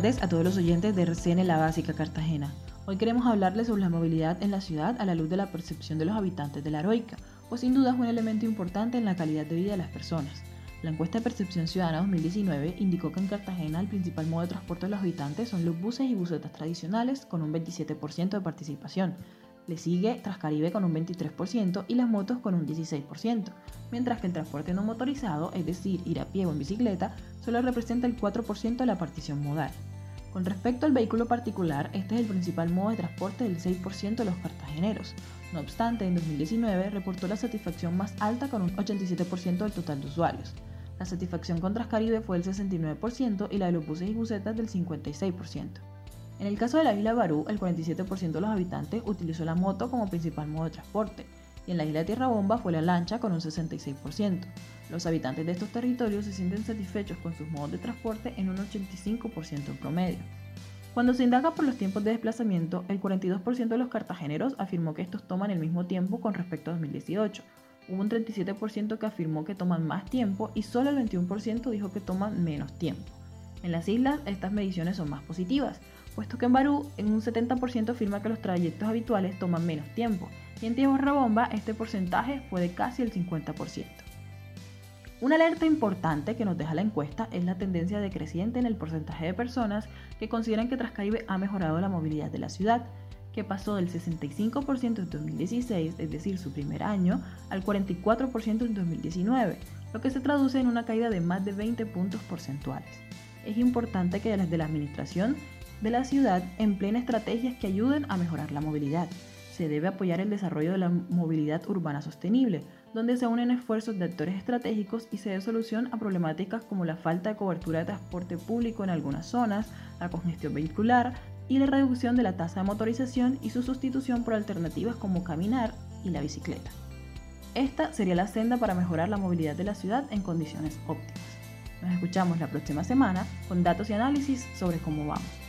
tardes a todos los oyentes de RCN La Básica Cartagena. Hoy queremos hablarles sobre la movilidad en la ciudad a la luz de la percepción de los habitantes de la Heroica, pues sin duda es un elemento importante en la calidad de vida de las personas. La encuesta de percepción ciudadana 2019 indicó que en Cartagena el principal modo de transporte de los habitantes son los buses y busetas tradicionales con un 27% de participación. Le sigue Trascaribe con un 23% y las motos con un 16%, mientras que el transporte no motorizado, es decir, ir a pie o en bicicleta, solo representa el 4% de la partición modal. Con respecto al vehículo particular, este es el principal modo de transporte del 6% de los cartageneros. No obstante, en 2019 reportó la satisfacción más alta con un 87% del total de usuarios. La satisfacción con Trascaribe fue del 69% y la de los buses y busetas del 56%. En el caso de la isla Barú, el 47% de los habitantes utilizó la moto como principal modo de transporte, y en la isla Tierra Bomba fue la lancha con un 66%. Los habitantes de estos territorios se sienten satisfechos con sus modos de transporte en un 85% en promedio. Cuando se indaga por los tiempos de desplazamiento, el 42% de los cartageneros afirmó que estos toman el mismo tiempo con respecto a 2018. Hubo un 37% que afirmó que toman más tiempo y solo el 21% dijo que toman menos tiempo. En las islas, estas mediciones son más positivas, puesto que en Barú en un 70% afirma que los trayectos habituales toman menos tiempo, y en Tierra Bomba este porcentaje fue de casi el 50%. Una alerta importante que nos deja la encuesta es la tendencia decreciente en el porcentaje de personas que consideran que Trascaribe ha mejorado la movilidad de la ciudad, que pasó del 65% en 2016, es decir, su primer año, al 44% en 2019, lo que se traduce en una caída de más de 20 puntos porcentuales. Es importante que desde la administración de la ciudad empleen estrategias que ayuden a mejorar la movilidad. Se debe apoyar el desarrollo de la movilidad urbana sostenible, donde se unen esfuerzos de actores estratégicos y se dé solución a problemáticas como la falta de cobertura de transporte público en algunas zonas, la congestión vehicular y la reducción de la tasa de motorización y su sustitución por alternativas como caminar y la bicicleta. Esta sería la senda para mejorar la movilidad de la ciudad en condiciones óptimas. Nos escuchamos la próxima semana con datos y análisis sobre cómo vamos.